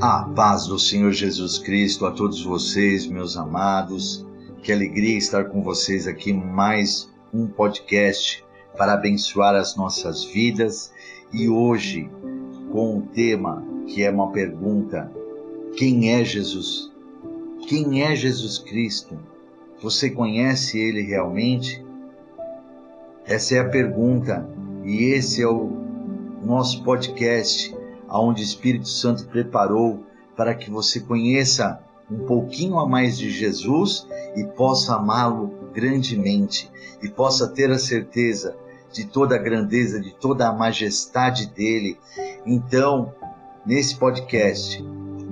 A paz do Senhor Jesus Cristo a todos vocês, meus amados. Que alegria estar com vocês aqui mais um podcast para abençoar as nossas vidas e hoje com um tema que é uma pergunta: quem é Jesus? Quem é Jesus Cristo? Você conhece ele realmente? Essa é a pergunta e esse é o nosso podcast aonde o Espírito Santo preparou para que você conheça um pouquinho a mais de Jesus e possa amá-lo grandemente e possa ter a certeza de toda a grandeza, de toda a majestade dele. Então, nesse podcast,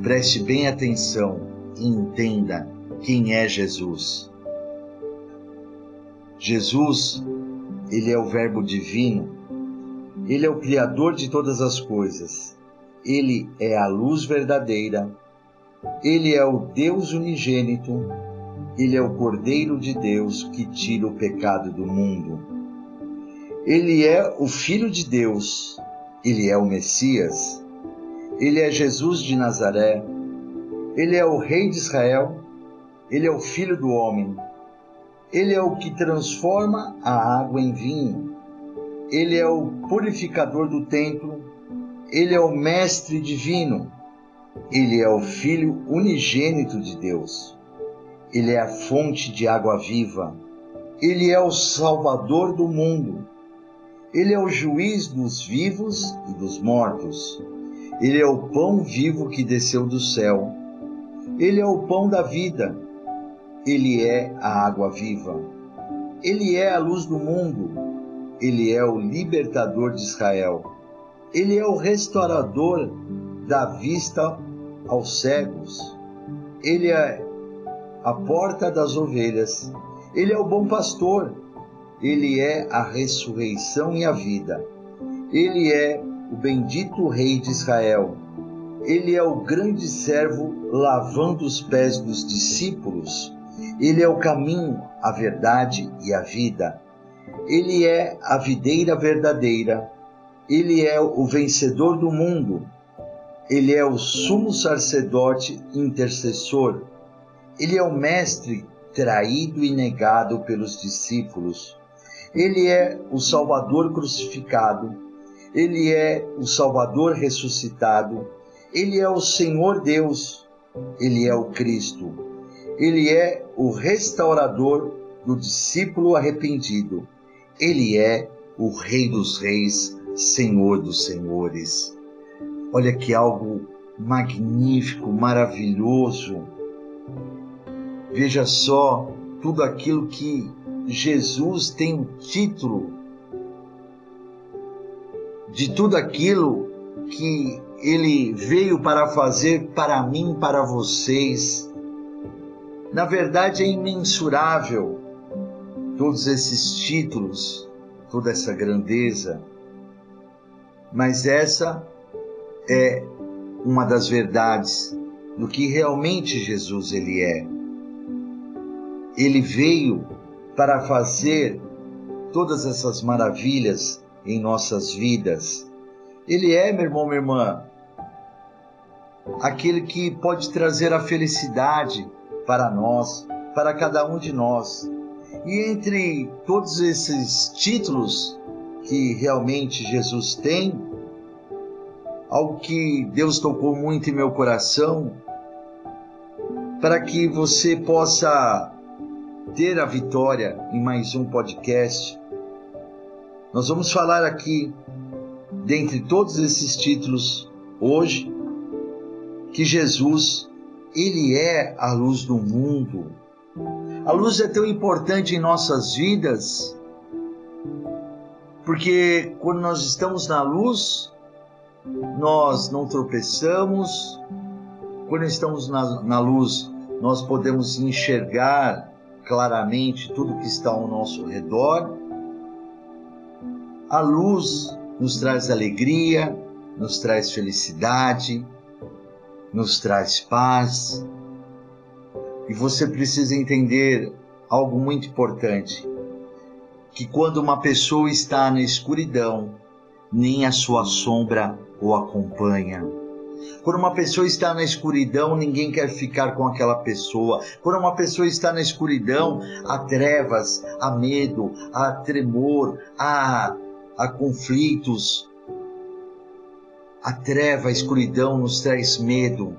preste bem atenção e entenda quem é Jesus. Jesus, ele é o Verbo divino, ele é o Criador de todas as coisas ele é a luz verdadeira, ele é o Deus unigênito, ele é o Cordeiro de Deus que tira o pecado do mundo. Ele é o Filho de Deus, ele é o Messias, ele é Jesus de Nazaré, ele é o Rei de Israel, ele é o Filho do Homem, ele é o que transforma a água em vinho, ele é o purificador do templo, ele é o Mestre Divino. Ele é o Filho unigênito de Deus. Ele é a fonte de água viva. Ele é o Salvador do mundo. Ele é o juiz dos vivos e dos mortos. Ele é o pão vivo que desceu do céu. Ele é o pão da vida. Ele é a água viva. Ele é a luz do mundo. Ele é o libertador de Israel. Ele é o restaurador da vista aos cegos. Ele é a porta das ovelhas. Ele é o bom pastor. Ele é a ressurreição e a vida. Ele é o bendito Rei de Israel. Ele é o grande servo lavando os pés dos discípulos. Ele é o caminho, a verdade e a vida. Ele é a videira verdadeira ele é o vencedor do mundo. Ele é o sumo sacerdote intercessor. Ele é o mestre traído e negado pelos discípulos. Ele é o Salvador crucificado. Ele é o Salvador ressuscitado. Ele é o Senhor Deus. Ele é o Cristo. Ele é o restaurador do discípulo arrependido. Ele é o Rei dos Reis Senhor dos Senhores. Olha que algo magnífico, maravilhoso. Veja só tudo aquilo que Jesus tem o título de tudo aquilo que ele veio para fazer para mim, para vocês. Na verdade é imensurável todos esses títulos, toda essa grandeza. Mas essa é uma das verdades do que realmente Jesus ele é. Ele veio para fazer todas essas maravilhas em nossas vidas. Ele é, meu irmão, minha irmã, aquele que pode trazer a felicidade para nós, para cada um de nós. E entre todos esses títulos que realmente Jesus tem, algo que Deus tocou muito em meu coração, para que você possa ter a vitória em mais um podcast. Nós vamos falar aqui, dentre todos esses títulos, hoje, que Jesus, Ele é a luz do mundo. A luz é tão importante em nossas vidas porque quando nós estamos na luz, nós não tropeçamos, quando estamos na, na luz, nós podemos enxergar claramente tudo que está ao nosso redor. A luz nos traz alegria, nos traz felicidade, nos traz paz. E você precisa entender algo muito importante que quando uma pessoa está na escuridão, nem a sua sombra o acompanha. Quando uma pessoa está na escuridão, ninguém quer ficar com aquela pessoa. Quando uma pessoa está na escuridão, há trevas, há medo, há tremor, há, há conflitos. A treva, a escuridão nos traz medo.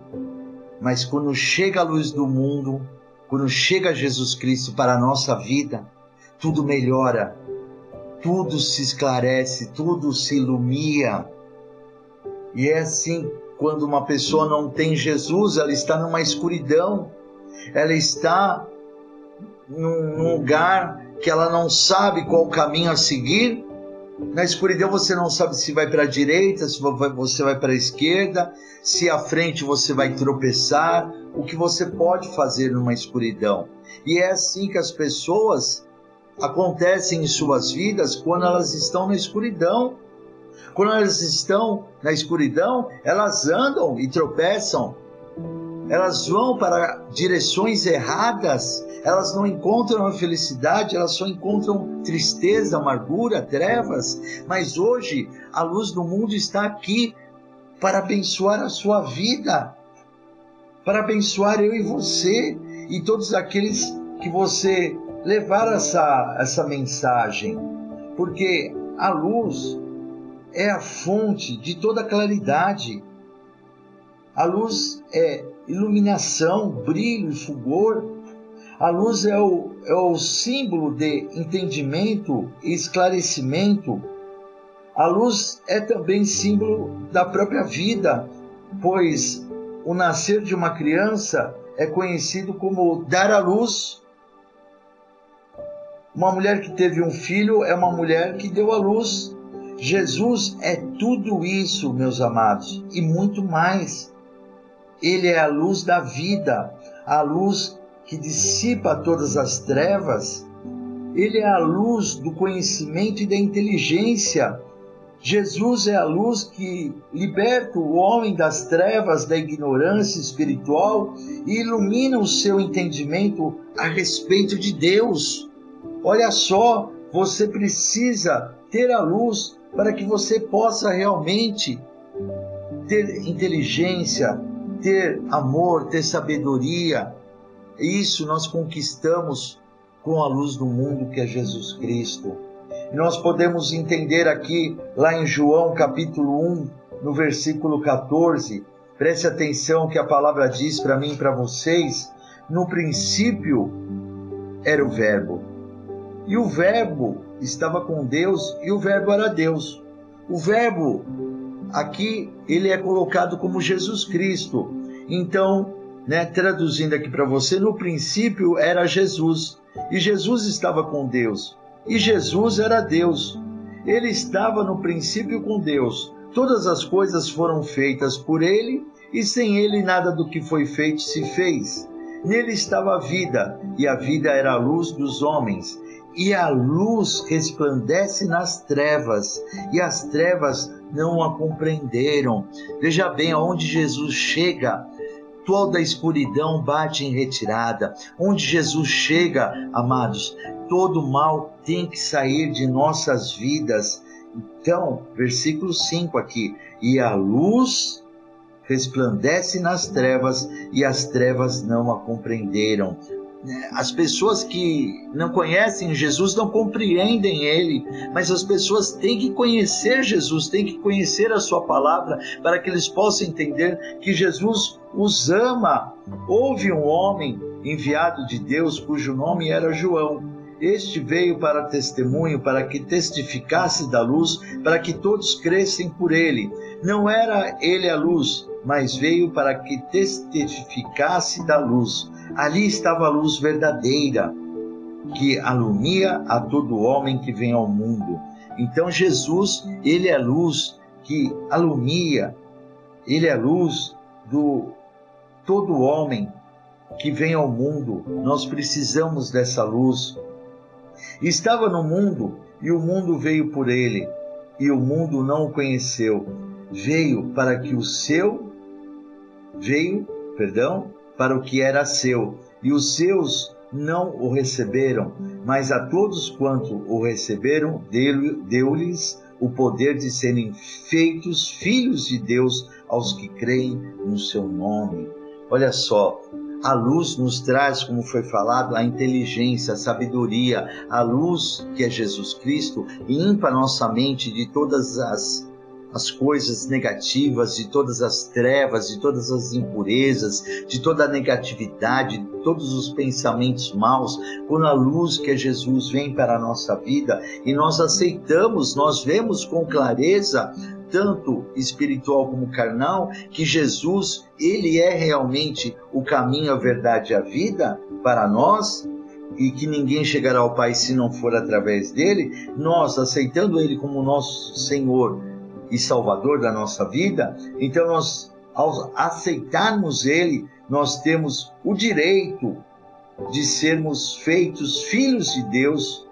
Mas quando chega a luz do mundo, quando chega Jesus Cristo para a nossa vida, tudo melhora, tudo se esclarece, tudo se ilumina. E é assim, quando uma pessoa não tem Jesus, ela está numa escuridão, ela está num lugar que ela não sabe qual caminho a seguir. Na escuridão você não sabe se vai para a direita, se você vai para a esquerda, se à frente você vai tropeçar, o que você pode fazer numa escuridão. E é assim que as pessoas acontecem em suas vidas quando elas estão na escuridão. Quando elas estão na escuridão, elas andam e tropeçam. Elas vão para direções erradas, elas não encontram a felicidade, elas só encontram tristeza, amargura, trevas. Mas hoje a luz do mundo está aqui para abençoar a sua vida, para abençoar eu e você e todos aqueles que você levar essa, essa mensagem, porque a luz é a fonte de toda claridade. A luz é iluminação, brilho e fulgor. A luz é o, é o símbolo de entendimento e esclarecimento. A luz é também símbolo da própria vida, pois o nascer de uma criança é conhecido como dar à luz uma mulher que teve um filho é uma mulher que deu à luz. Jesus é tudo isso, meus amados, e muito mais. Ele é a luz da vida, a luz que dissipa todas as trevas. Ele é a luz do conhecimento e da inteligência. Jesus é a luz que liberta o homem das trevas da ignorância espiritual e ilumina o seu entendimento a respeito de Deus. Olha só, você precisa ter a luz para que você possa realmente ter inteligência, ter amor, ter sabedoria. Isso nós conquistamos com a luz do mundo que é Jesus Cristo. E nós podemos entender aqui, lá em João capítulo 1, no versículo 14, preste atenção que a palavra diz para mim e para vocês: no princípio era o Verbo e o Verbo estava com Deus e o Verbo era Deus. O Verbo aqui ele é colocado como Jesus Cristo. Então, né, traduzindo aqui para você, no princípio era Jesus e Jesus estava com Deus e Jesus era Deus. Ele estava no princípio com Deus. Todas as coisas foram feitas por ele e sem ele nada do que foi feito se fez. Nele estava a vida, e a vida era a luz dos homens e a luz resplandece nas trevas, e as trevas não a compreenderam. Veja bem, aonde Jesus chega, toda a escuridão bate em retirada. Onde Jesus chega, amados, todo mal tem que sair de nossas vidas. Então, versículo 5 aqui: e a luz resplandece nas trevas, e as trevas não a compreenderam. As pessoas que não conhecem Jesus não compreendem Ele, mas as pessoas têm que conhecer Jesus, têm que conhecer a Sua palavra para que eles possam entender que Jesus os ama. Houve um homem enviado de Deus cujo nome era João. Este veio para testemunho, para que testificasse da luz, para que todos crescem por ele. Não era ele a luz, mas veio para que testificasse da luz. Ali estava a luz verdadeira, que alumia a todo homem que vem ao mundo. Então Jesus, ele é luz que alumia, ele é luz do todo homem que vem ao mundo. Nós precisamos dessa luz. Estava no mundo e o mundo veio por ele, e o mundo não o conheceu. Veio para que o seu veio, perdão, para o que era seu, e os seus não o receberam, mas a todos quanto o receberam, deu-lhes o poder de serem feitos filhos de Deus, aos que creem no seu nome. Olha só, a luz nos traz, como foi falado, a inteligência, a sabedoria. A luz, que é Jesus Cristo, limpa nossa mente de todas as as coisas negativas, de todas as trevas, de todas as impurezas, de toda a negatividade, de todos os pensamentos maus, quando a luz que é Jesus vem para a nossa vida e nós aceitamos, nós vemos com clareza tanto espiritual como carnal, que Jesus, ele é realmente o caminho, a verdade e a vida para nós, e que ninguém chegará ao Pai se não for através dele, nós aceitando ele como nosso Senhor, e Salvador da nossa vida, então nós, ao aceitarmos Ele, nós temos o direito de sermos feitos filhos de Deus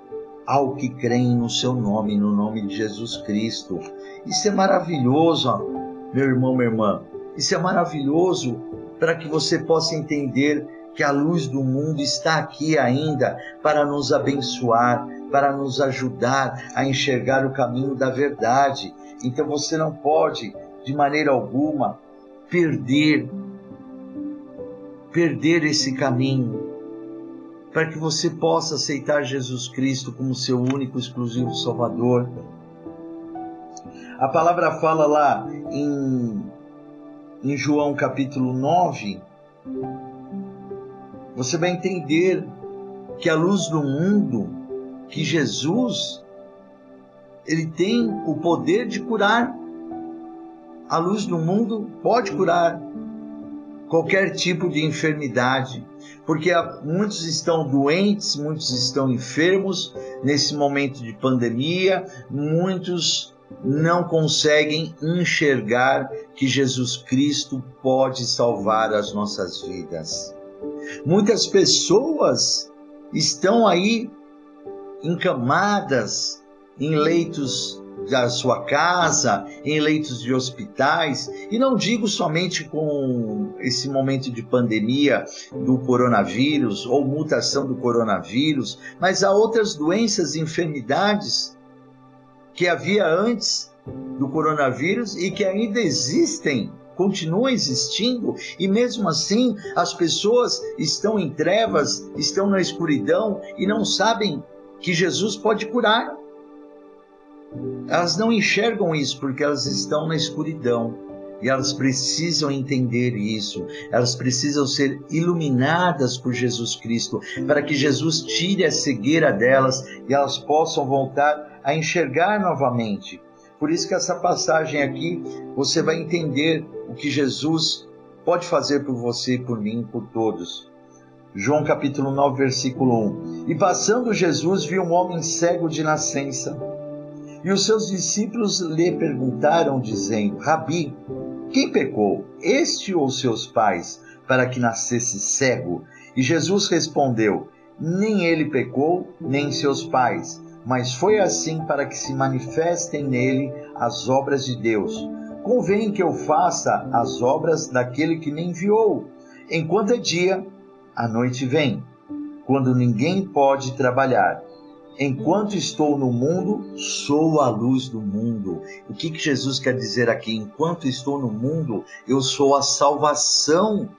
ao que creem no seu nome, no nome de Jesus Cristo. Isso é maravilhoso, meu irmão, minha irmã. Isso é maravilhoso para que você possa entender que a luz do mundo está aqui ainda para nos abençoar, para nos ajudar a enxergar o caminho da verdade. Então você não pode, de maneira alguma, perder perder esse caminho para que você possa aceitar Jesus Cristo como seu único exclusivo Salvador. A palavra fala lá em, em João capítulo 9, você vai entender que a luz do mundo, que Jesus ele tem o poder de curar. A luz do mundo pode curar qualquer tipo de enfermidade, porque muitos estão doentes, muitos estão enfermos nesse momento de pandemia, muitos não conseguem enxergar que Jesus Cristo pode salvar as nossas vidas. Muitas pessoas estão aí encamadas em leitos da sua casa, em leitos de hospitais, e não digo somente com esse momento de pandemia do coronavírus ou mutação do coronavírus, mas há outras doenças e enfermidades que havia antes do coronavírus e que ainda existem, continuam existindo, e mesmo assim as pessoas estão em trevas, estão na escuridão e não sabem que Jesus pode curar. Elas não enxergam isso porque elas estão na escuridão. E elas precisam entender isso, elas precisam ser iluminadas por Jesus Cristo, para que Jesus tire a cegueira delas e elas possam voltar a enxergar novamente. Por isso que essa passagem aqui, você vai entender o que Jesus pode fazer por você, por mim, por todos. João capítulo 9, versículo 1. E passando Jesus viu um homem cego de nascença e os seus discípulos lhe perguntaram, dizendo: Rabi, quem pecou, este ou seus pais, para que nascesse cego? E Jesus respondeu: Nem ele pecou, nem seus pais, mas foi assim para que se manifestem nele as obras de Deus. Convém que eu faça as obras daquele que me enviou. Enquanto é dia, a noite vem, quando ninguém pode trabalhar. Enquanto estou no mundo, sou a luz do mundo. O que, que Jesus quer dizer aqui? Enquanto estou no mundo, eu sou a salvação.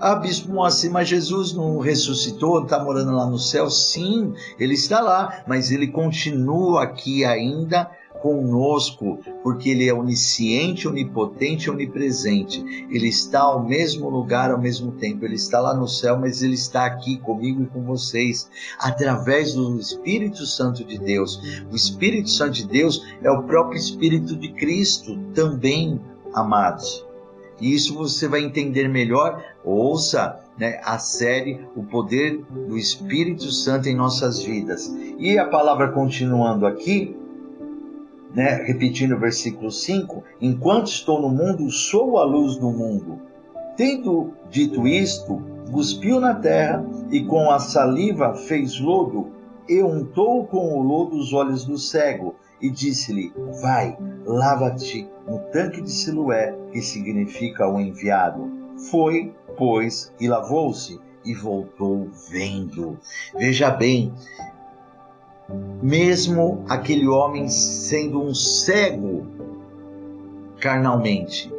Ah, Bispo Moacir, mas Jesus não ressuscitou, está morando lá no céu? Sim, ele está lá, mas ele continua aqui ainda conosco, porque Ele é onisciente, onipotente, onipresente. Ele está ao mesmo lugar ao mesmo tempo. Ele está lá no céu, mas Ele está aqui comigo e com vocês, através do Espírito Santo de Deus. O Espírito Santo de Deus é o próprio Espírito de Cristo, também, amados. E isso você vai entender melhor. Ouça né, a série O Poder do Espírito Santo em Nossas Vidas. E a palavra continuando aqui, né, repetindo o versículo 5: Enquanto estou no mundo, sou a luz do mundo. Tendo dito isto, cuspiu na terra e com a saliva fez lodo e untou com o lodo os olhos do cego e disse-lhe: Vai, lava-te no tanque de Siloé, que significa o enviado. Foi, pois, e lavou-se e voltou vendo. Veja bem, mesmo aquele homem sendo um cego, carnalmente,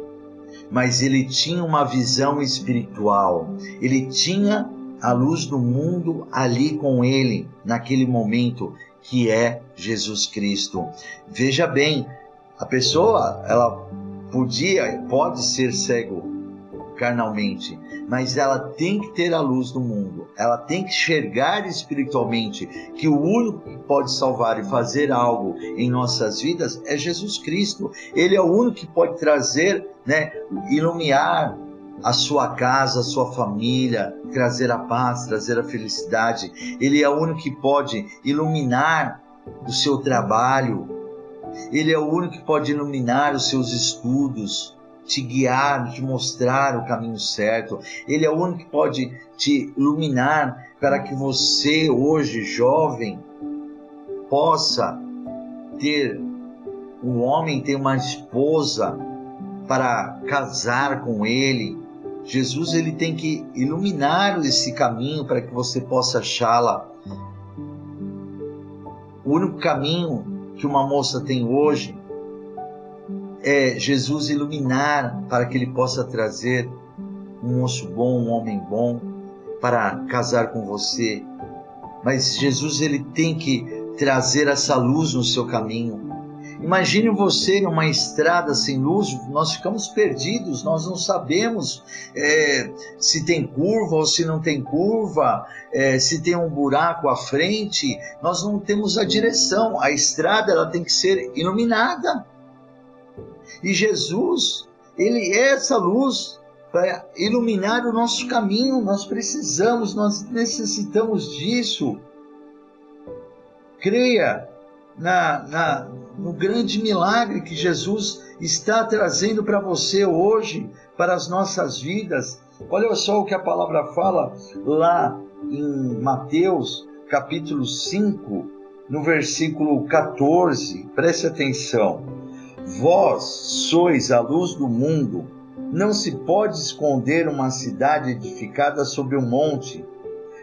mas ele tinha uma visão espiritual. Ele tinha a luz do mundo ali com ele, naquele momento, que é Jesus Cristo. Veja bem, a pessoa, ela podia, pode ser cego carnalmente, mas ela tem que ter a luz do mundo. Ela tem que enxergar espiritualmente que o único que pode salvar e fazer algo em nossas vidas é Jesus Cristo. Ele é o único que pode trazer, né, iluminar a sua casa, a sua família, trazer a paz, trazer a felicidade. Ele é o único que pode iluminar o seu trabalho. Ele é o único que pode iluminar os seus estudos te guiar, te mostrar o caminho certo. Ele é o único que pode te iluminar para que você, hoje jovem, possa ter um homem, ter uma esposa para casar com ele. Jesus ele tem que iluminar esse caminho para que você possa achá-la. O único caminho que uma moça tem hoje é Jesus iluminar para que ele possa trazer um moço bom, um homem bom para casar com você. Mas Jesus ele tem que trazer essa luz no seu caminho. Imagine você numa estrada sem luz, nós ficamos perdidos, nós não sabemos é, se tem curva ou se não tem curva, é, se tem um buraco à frente, nós não temos a direção. A estrada ela tem que ser iluminada. E Jesus, ele é essa luz para iluminar o nosso caminho. Nós precisamos, nós necessitamos disso. Creia na, na, no grande milagre que Jesus está trazendo para você hoje, para as nossas vidas. Olha só o que a palavra fala lá em Mateus, capítulo 5, no versículo 14. Preste atenção. Vós sois a luz do mundo. Não se pode esconder uma cidade edificada sobre um monte,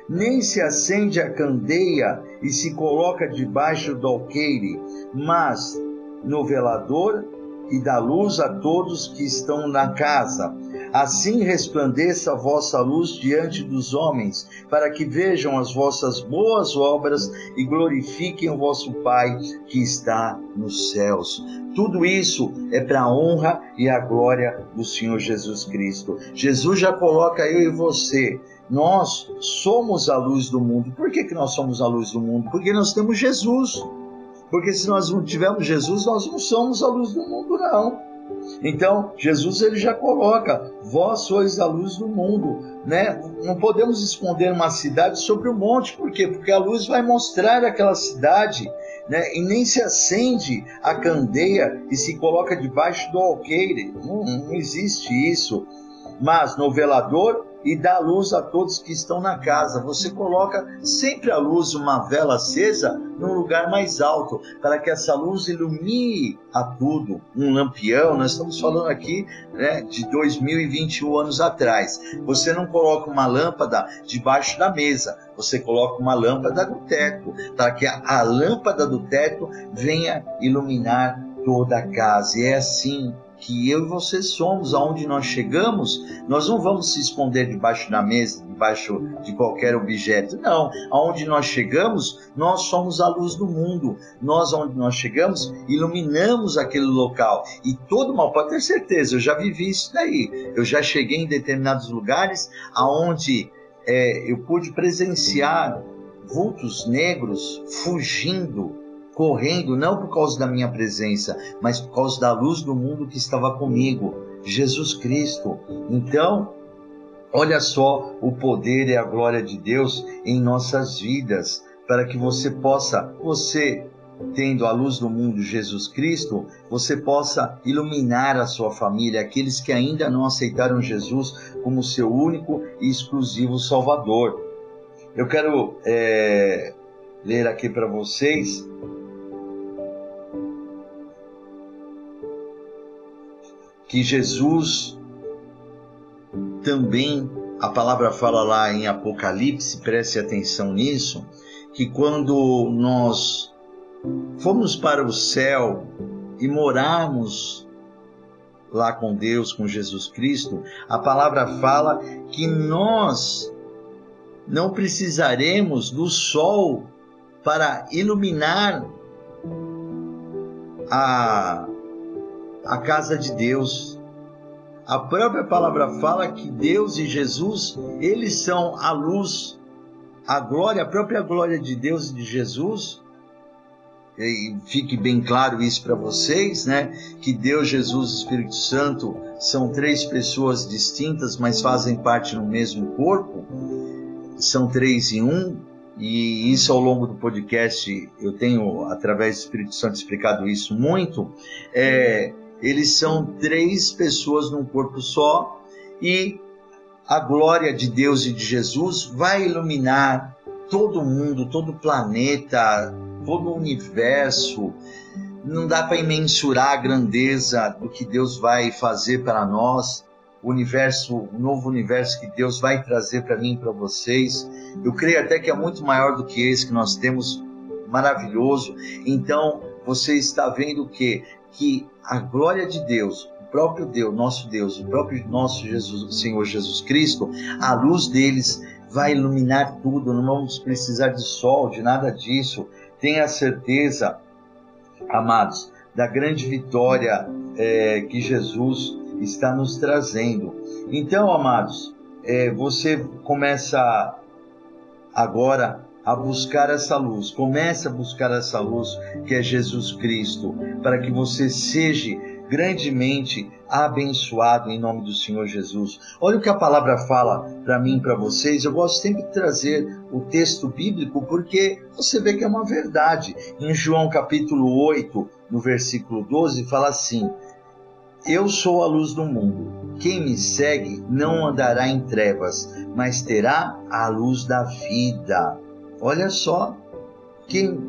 nem se acende a candeia e se coloca debaixo do alqueire, mas no velador e dá luz a todos que estão na casa. Assim resplandeça a vossa luz diante dos homens, para que vejam as vossas boas obras e glorifiquem o vosso Pai que está nos céus. Tudo isso é para a honra e a glória do Senhor Jesus Cristo. Jesus já coloca eu e você. Nós somos a luz do mundo. Por que, que nós somos a luz do mundo? Porque nós temos Jesus. Porque se nós não tivermos Jesus, nós não somos a luz do mundo, não. Então, Jesus ele já coloca: vós sois a luz do mundo, né? Não podemos esconder uma cidade sobre um monte, por quê? Porque a luz vai mostrar aquela cidade, né? E nem se acende a candeia e se coloca debaixo do alqueire. Não, não existe isso. Mas no velador e dá luz a todos que estão na casa. Você coloca sempre a luz, uma vela acesa, num lugar mais alto, para que essa luz ilumine a tudo. Um lampião, nós estamos falando aqui né, de 2021 anos atrás. Você não coloca uma lâmpada debaixo da mesa, você coloca uma lâmpada no teto, para que a lâmpada do teto venha iluminar toda a casa. E é assim que eu e você somos, aonde nós chegamos, nós não vamos se esconder debaixo da mesa, debaixo de qualquer objeto. Não, aonde nós chegamos, nós somos a luz do mundo. Nós, onde nós chegamos, iluminamos aquele local. E todo mal, pode ter certeza, eu já vivi isso daí. Eu já cheguei em determinados lugares aonde é, eu pude presenciar vultos negros fugindo correndo não por causa da minha presença, mas por causa da luz do mundo que estava comigo, Jesus Cristo. Então, olha só o poder e a glória de Deus em nossas vidas, para que você possa, você tendo a luz do mundo, Jesus Cristo, você possa iluminar a sua família, aqueles que ainda não aceitaram Jesus como seu único e exclusivo Salvador. Eu quero é, ler aqui para vocês que Jesus também, a palavra fala lá em Apocalipse, preste atenção nisso, que quando nós fomos para o céu e morarmos lá com Deus, com Jesus Cristo, a palavra fala que nós não precisaremos do sol para iluminar a, a casa de Deus. A própria palavra fala que Deus e Jesus, eles são a luz, a glória, a própria glória de Deus e de Jesus. E fique bem claro isso para vocês, né? Que Deus, Jesus e Espírito Santo são três pessoas distintas, mas fazem parte no mesmo corpo. São três em um, e isso ao longo do podcast eu tenho, através do Espírito Santo, explicado isso muito. É, eles são três pessoas num corpo só e a glória de Deus e de Jesus vai iluminar todo mundo, todo o planeta, todo o universo. Não dá para imensurar a grandeza do que Deus vai fazer para nós o universo, o novo universo que Deus vai trazer para mim e para vocês. Eu creio até que é muito maior do que esse que nós temos, maravilhoso. Então, você está vendo que que a glória de Deus, o próprio Deus, nosso Deus, o próprio nosso Jesus, Senhor Jesus Cristo, a luz deles vai iluminar tudo, não vamos precisar de sol, de nada disso. Tenha certeza, amados, da grande vitória é, que Jesus está nos trazendo. Então, amados, é, você começa agora a buscar essa luz, comece a buscar essa luz que é Jesus Cristo, para que você seja grandemente abençoado em nome do Senhor Jesus. Olha o que a palavra fala para mim para vocês. Eu gosto sempre de trazer o texto bíblico porque você vê que é uma verdade. Em João capítulo 8, no versículo 12, fala assim: eu sou a luz do mundo. Quem me segue não andará em trevas, mas terá a luz da vida. Olha só, quem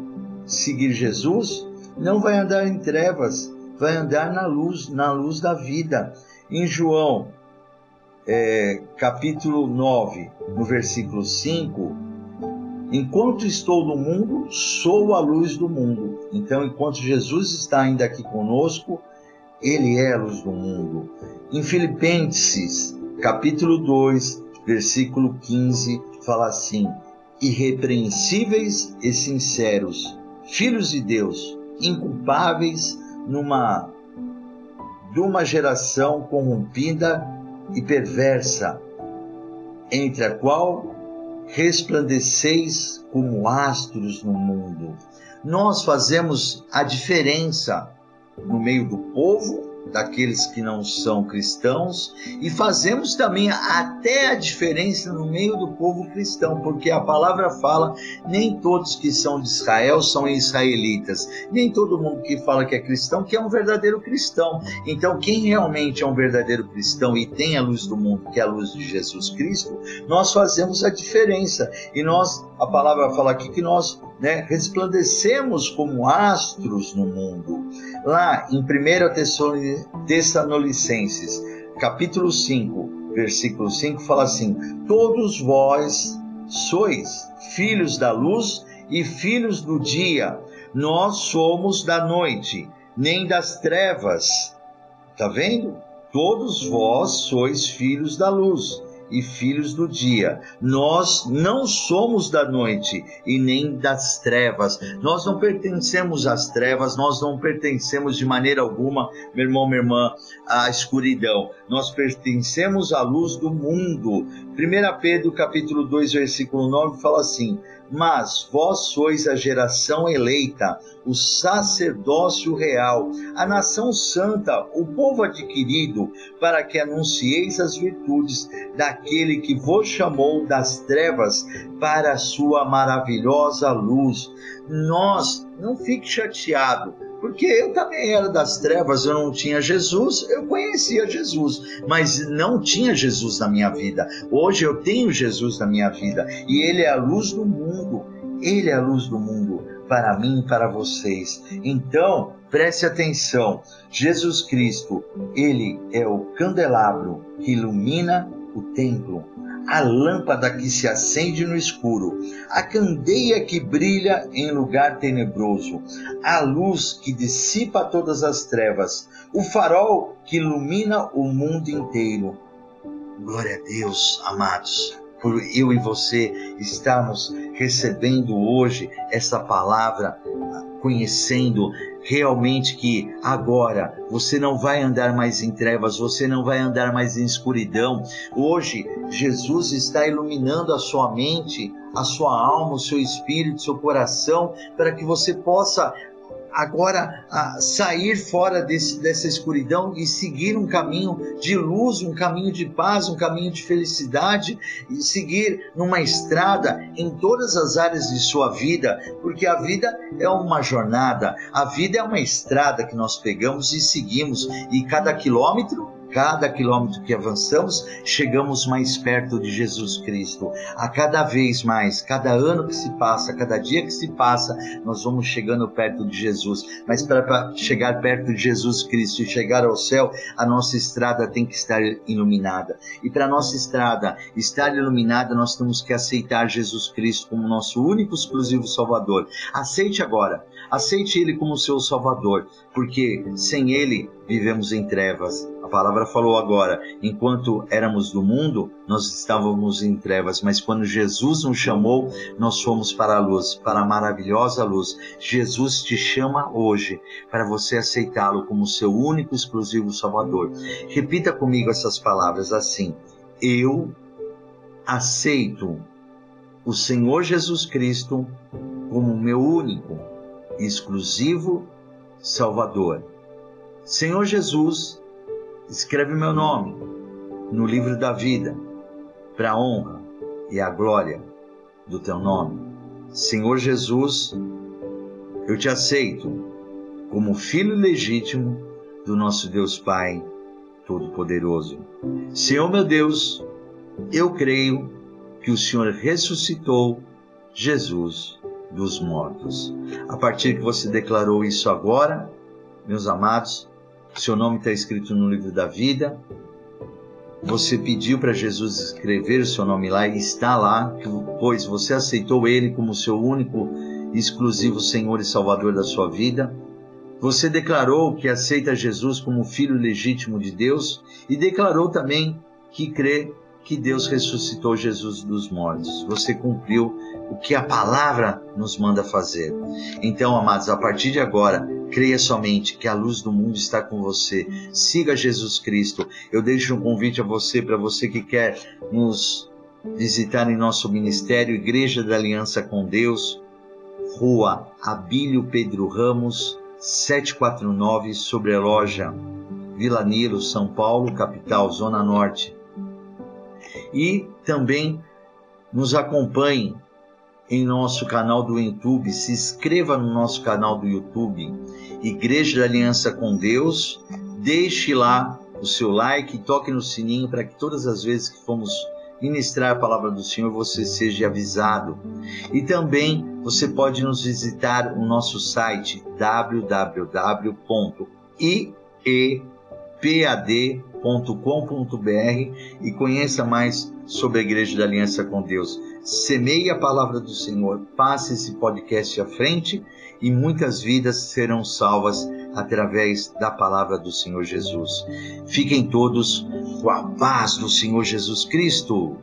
seguir Jesus não vai andar em trevas, vai andar na luz, na luz da vida. Em João, é, capítulo 9, no versículo 5, enquanto estou no mundo, sou a luz do mundo. Então, enquanto Jesus está ainda aqui conosco, ele é a luz do mundo. Em Filipenses, capítulo 2, versículo 15, fala assim: irrepreensíveis e sinceros, filhos de Deus, inculpáveis numa de uma geração corrompida e perversa, entre a qual resplandeceis como astros no mundo. Nós fazemos a diferença no meio do povo, daqueles que não são cristãos, e fazemos também até a diferença no meio do povo cristão, porque a palavra fala: nem todos que são de Israel são israelitas, nem todo mundo que fala que é cristão que é um verdadeiro cristão. Então, quem realmente é um verdadeiro cristão e tem a luz do mundo, que é a luz de Jesus Cristo, nós fazemos a diferença. E nós, a palavra fala aqui que nós né, resplandecemos como astros no mundo. Lá em 1 Tessalonicenses, capítulo 5, versículo 5, fala assim: Todos vós sois filhos da luz e filhos do dia. Nós somos da noite, nem das trevas. Tá vendo? Todos vós sois filhos da luz e filhos do dia. Nós não somos da noite e nem das trevas. Nós não pertencemos às trevas, nós não pertencemos de maneira alguma, meu irmão, minha irmã, à escuridão. Nós pertencemos à luz do mundo. 1 Pedro capítulo 2, versículo 9 fala assim: mas vós sois a geração eleita, o sacerdócio real, a nação santa, o povo adquirido, para que anuncieis as virtudes daquele que vos chamou das trevas para a sua maravilhosa luz. Nós, não fique chateado, porque eu também era das trevas, eu não tinha Jesus, eu conhecia Jesus, mas não tinha Jesus na minha vida. Hoje eu tenho Jesus na minha vida e Ele é a luz do mundo. Ele é a luz do mundo para mim e para vocês. Então, preste atenção: Jesus Cristo, Ele é o candelabro que ilumina o templo. A lâmpada que se acende no escuro, a candeia que brilha em lugar tenebroso, a luz que dissipa todas as trevas, o farol que ilumina o mundo inteiro. Glória a Deus, amados, por eu e você estarmos recebendo hoje essa palavra, conhecendo realmente que agora você não vai andar mais em trevas, você não vai andar mais em escuridão. Hoje Jesus está iluminando a sua mente, a sua alma, o seu espírito, o seu coração, para que você possa agora a sair fora desse, dessa escuridão e seguir um caminho de luz, um caminho de paz, um caminho de felicidade e seguir numa estrada em todas as áreas de sua vida, porque a vida é uma jornada, a vida é uma estrada que nós pegamos e seguimos e cada quilômetro cada quilômetro que avançamos, chegamos mais perto de Jesus Cristo. A cada vez mais, cada ano que se passa, cada dia que se passa, nós vamos chegando perto de Jesus. Mas para chegar perto de Jesus Cristo e chegar ao céu, a nossa estrada tem que estar iluminada. E para a nossa estrada estar iluminada, nós temos que aceitar Jesus Cristo como nosso único exclusivo Salvador. Aceite agora. Aceite Ele como seu Salvador, porque sem Ele vivemos em trevas. A palavra falou agora: enquanto éramos do mundo, nós estávamos em trevas, mas quando Jesus nos chamou, nós fomos para a luz, para a maravilhosa luz. Jesus te chama hoje para você aceitá-lo como seu único exclusivo Salvador. Repita comigo essas palavras assim: Eu aceito o Senhor Jesus Cristo como meu único exclusivo Salvador. Senhor Jesus, escreve meu nome no livro da vida, para a honra e a glória do teu nome. Senhor Jesus, eu te aceito como filho legítimo do nosso Deus Pai Todo-Poderoso. Senhor meu Deus, eu creio que o Senhor ressuscitou Jesus dos mortos. A partir que você declarou isso agora, meus amados, seu nome está escrito no livro da vida. Você pediu para Jesus escrever o seu nome lá e está lá, pois você aceitou Ele como seu único exclusivo Senhor e Salvador da sua vida. Você declarou que aceita Jesus como filho legítimo de Deus e declarou também que crê que Deus ressuscitou Jesus dos mortos. Você cumpriu o que a palavra nos manda fazer. Então, amados, a partir de agora, creia somente que a luz do mundo está com você. Siga Jesus Cristo. Eu deixo um convite a você, para você que quer nos visitar em nosso ministério, Igreja da Aliança com Deus, Rua Abílio Pedro Ramos, 749, sobre a loja Vila Nilo, São Paulo, capital, Zona Norte e também nos acompanhe em nosso canal do YouTube, se inscreva no nosso canal do YouTube, Igreja da Aliança com Deus, deixe lá o seu like, toque no sininho para que todas as vezes que formos ministrar a palavra do Senhor você seja avisado. E também você pode nos visitar no nosso site www.iepad.com com.br e conheça mais sobre a Igreja da Aliança com Deus. Semeie a palavra do Senhor, passe esse podcast à frente e muitas vidas serão salvas através da palavra do Senhor Jesus. Fiquem todos com a paz do Senhor Jesus Cristo.